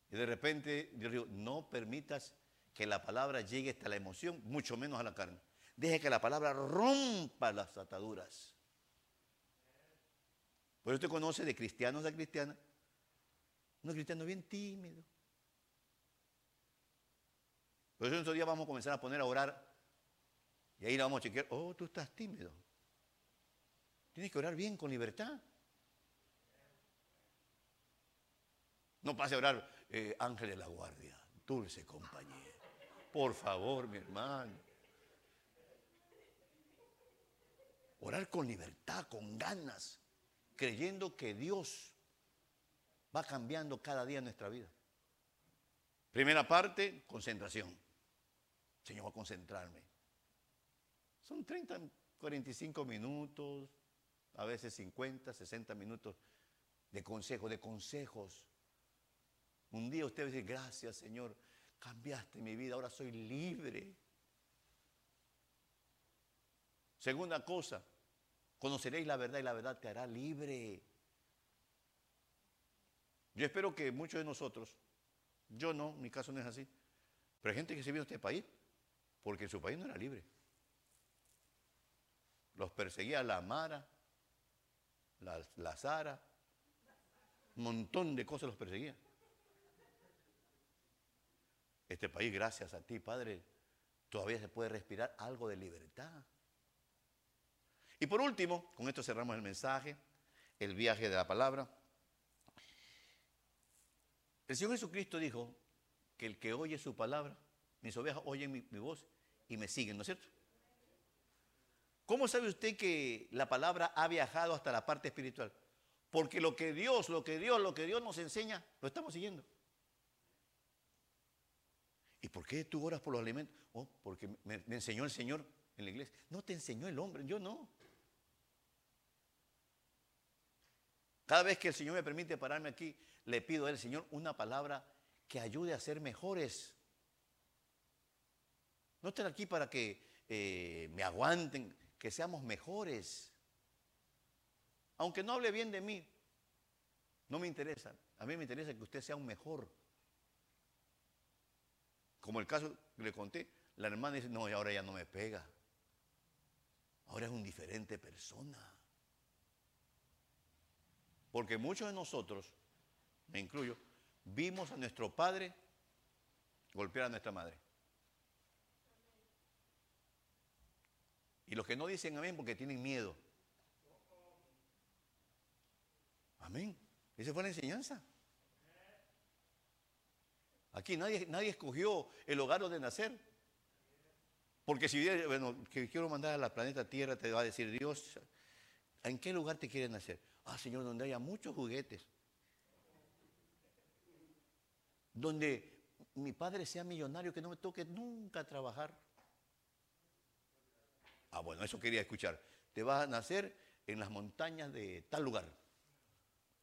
Y de repente Dios dijo, no permitas que la palabra llegue hasta la emoción, mucho menos a la carne. Deje que la palabra rompa las ataduras. Por eso usted conoce de cristianos a cristianas, unos cristianos bien tímidos. Por eso en estos días vamos a comenzar a poner a orar Y ahí la vamos a chequear. Oh, tú estás tímido. Tienes que orar bien, con libertad. No pase a orar eh, ángel de la guardia, dulce compañía. Por favor, mi hermano. Orar con libertad, con ganas, creyendo que Dios va cambiando cada día nuestra vida. Primera parte, concentración. Señor, voy a concentrarme. Son 30, 45 minutos, a veces 50, 60 minutos de consejo, de consejos. Un día usted va a decir, gracias Señor, cambiaste mi vida, ahora soy libre. Segunda cosa, conoceréis la verdad y la verdad te hará libre. Yo espero que muchos de nosotros, yo no, mi caso no es así, pero hay gente que se vino a este país porque su país no era libre. Los perseguía la Mara, la, Zara, un montón de cosas los perseguía. Este país, gracias a ti, Padre, todavía se puede respirar algo de libertad. Y por último, con esto cerramos el mensaje, el viaje de la palabra. El Señor Jesucristo dijo que el que oye su palabra, mis ovejas oyen mi voz y me siguen, ¿no es cierto? ¿Cómo sabe usted que la palabra ha viajado hasta la parte espiritual? Porque lo que Dios, lo que Dios, lo que Dios nos enseña, lo estamos siguiendo. ¿Y por qué tú oras por los alimentos? Oh, porque me, me enseñó el Señor en la iglesia. No te enseñó el hombre, yo no. Cada vez que el Señor me permite pararme aquí, le pido al Señor una palabra que ayude a ser mejores. No estoy aquí para que eh, me aguanten, que seamos mejores. Aunque no hable bien de mí, no me interesa. A mí me interesa que usted sea un mejor. Como el caso que le conté, la hermana dice, no, ahora ya no me pega. Ahora es un diferente persona. Porque muchos de nosotros, me incluyo, vimos a nuestro padre golpear a nuestra madre. Y los que no dicen amén porque tienen miedo. Amén. Esa fue la enseñanza. Aquí nadie, nadie escogió el hogar donde nacer. Porque si bueno, que quiero mandar a la planeta Tierra, te va a decir Dios, ¿en qué lugar te quieres nacer? Ah, Señor, donde haya muchos juguetes. Donde mi padre sea millonario, que no me toque nunca trabajar. Ah, bueno, eso quería escuchar. Te vas a nacer en las montañas de tal lugar.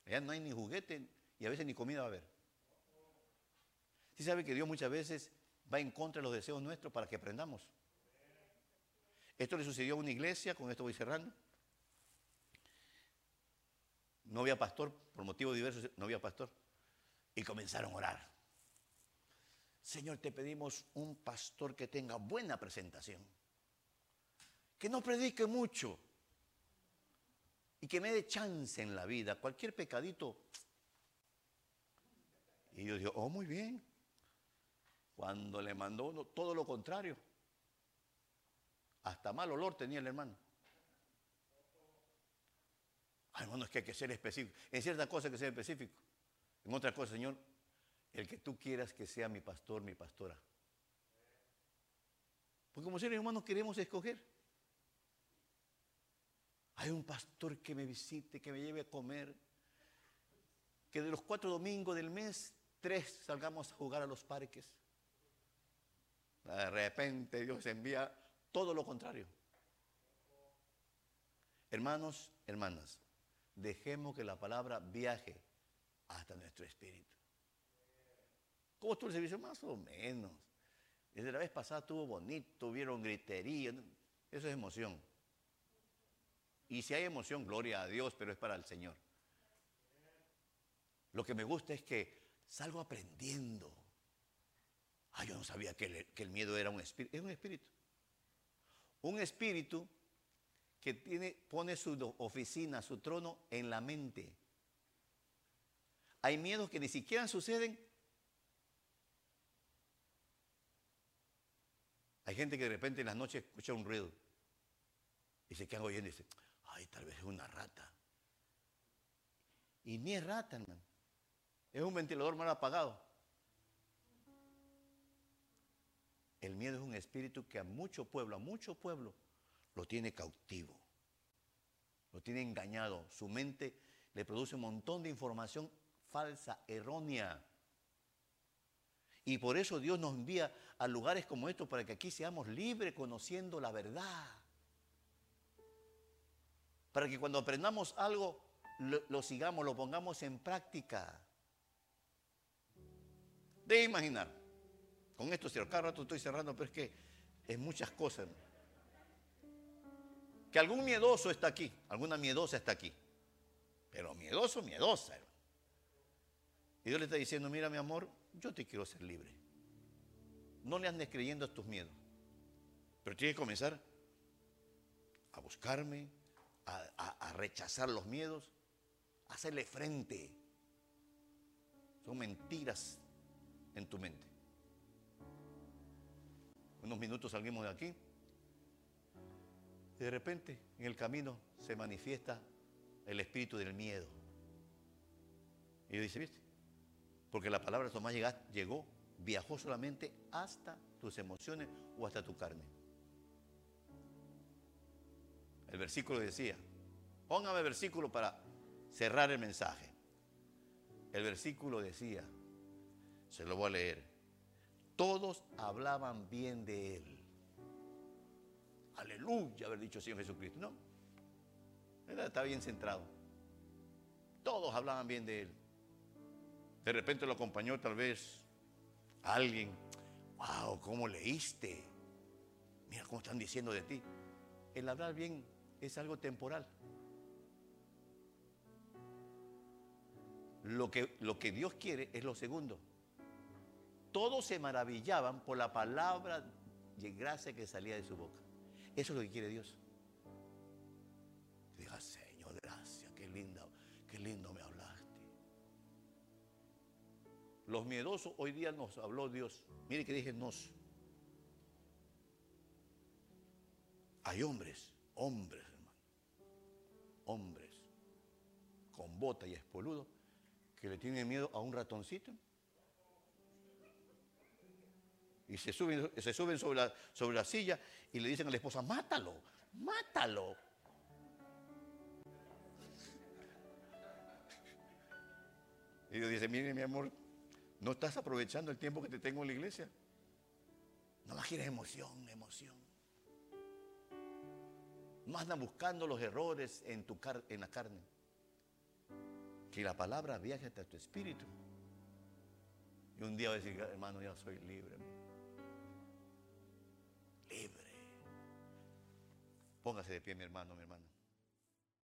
Allá no hay ni juguete y a veces ni comida va a haber. ¿Sí sabe que Dios muchas veces va en contra de los deseos nuestros para que aprendamos? Esto le sucedió a una iglesia, con esto voy cerrando. No había pastor, por motivos diversos no había pastor. Y comenzaron a orar. Señor, te pedimos un pastor que tenga buena presentación que no predique mucho y que me dé chance en la vida, cualquier pecadito. Y yo digo, oh, muy bien. Cuando le mandó uno, todo lo contrario. Hasta mal olor tenía el hermano. Ay, hermano, es que hay que ser específico. En ciertas cosas hay que ser específico. En otras cosas, Señor, el que tú quieras que sea mi pastor, mi pastora. Porque como seres humanos queremos escoger. Hay un pastor que me visite, que me lleve a comer. Que de los cuatro domingos del mes, tres salgamos a jugar a los parques. De repente Dios envía todo lo contrario. Hermanos, hermanas, dejemos que la palabra viaje hasta nuestro espíritu. ¿Cómo estuvo el servicio? Más o menos. Desde la vez pasada estuvo bonito, vieron gritería. Eso es emoción. Y si hay emoción, gloria a Dios, pero es para el Señor. Lo que me gusta es que salgo aprendiendo. Ah, yo no sabía que el, miedo era un espíritu. Es un espíritu. Un espíritu que tiene, pone su oficina, su trono en la mente. Hay miedos que ni siquiera suceden. Hay gente que de repente en las noches escucha un ruido y se queda oyendo y dice, tal vez es una rata. Y ni es rata, hermano. Es un ventilador mal apagado. El miedo es un espíritu que a mucho pueblo, a mucho pueblo, lo tiene cautivo. Lo tiene engañado. Su mente le produce un montón de información falsa, errónea. Y por eso Dios nos envía a lugares como estos para que aquí seamos libres conociendo la verdad. Para que cuando aprendamos algo lo, sigamos, lo pongamos en práctica. De imaginar. Con esto cierro. Cada rato estoy cerrando, pero es que es muchas cosas. Que algún miedoso está aquí, alguna miedosa está aquí. Pero miedoso, miedosa. Y Dios le está diciendo, mira mi amor, yo te quiero ser libre. No le andes creyendo a tus miedos. Pero tienes que comenzar a buscarme, a, rechazar los miedos, hacerle frente. Son mentiras en tu mente. Unos minutos salimos de aquí y de repente en el camino se manifiesta el espíritu del miedo. Y dice, ¿viste? Porque la palabra de Tomás llegó, viajó solamente hasta tus emociones o hasta tu carne. Versículo decía, póngame el versículo para cerrar el mensaje. El versículo decía, se lo voy a leer, todos hablaban bien de él. Aleluya, haber dicho Señor Jesucristo. No, está bien centrado. Todos hablaban bien de él. De repente lo acompañó tal vez alguien. Wow, ¿cómo leíste? Mira cómo están diciendo de ti. El hablar bien es algo temporal. Lo que, lo que Dios quiere es lo segundo. Todos se maravillaban por la palabra de gracia que salía de su boca. Eso es lo que quiere Dios. Diga, Señor, gracias, qué lindo, qué lindo me los miedosos hoy día nos habló Dios. Mire que dije nos. Hay hombres, hombres. Hombres con bota y espoludo que le tienen miedo a un ratoncito. Y se suben, se suben sobre, la, sobre la silla y le dicen a la esposa, mátalo, mátalo. Y dice, mire mi amor, no estás aprovechando el tiempo que te tengo en la iglesia. No más quieres emoción, emoción. No andas buscando los errores en, tu en la carne. Que la palabra viaje hasta tu espíritu. Y un día va a decir, hermano, ya soy libre. Libre. Póngase de pie, mi hermano, mi hermana.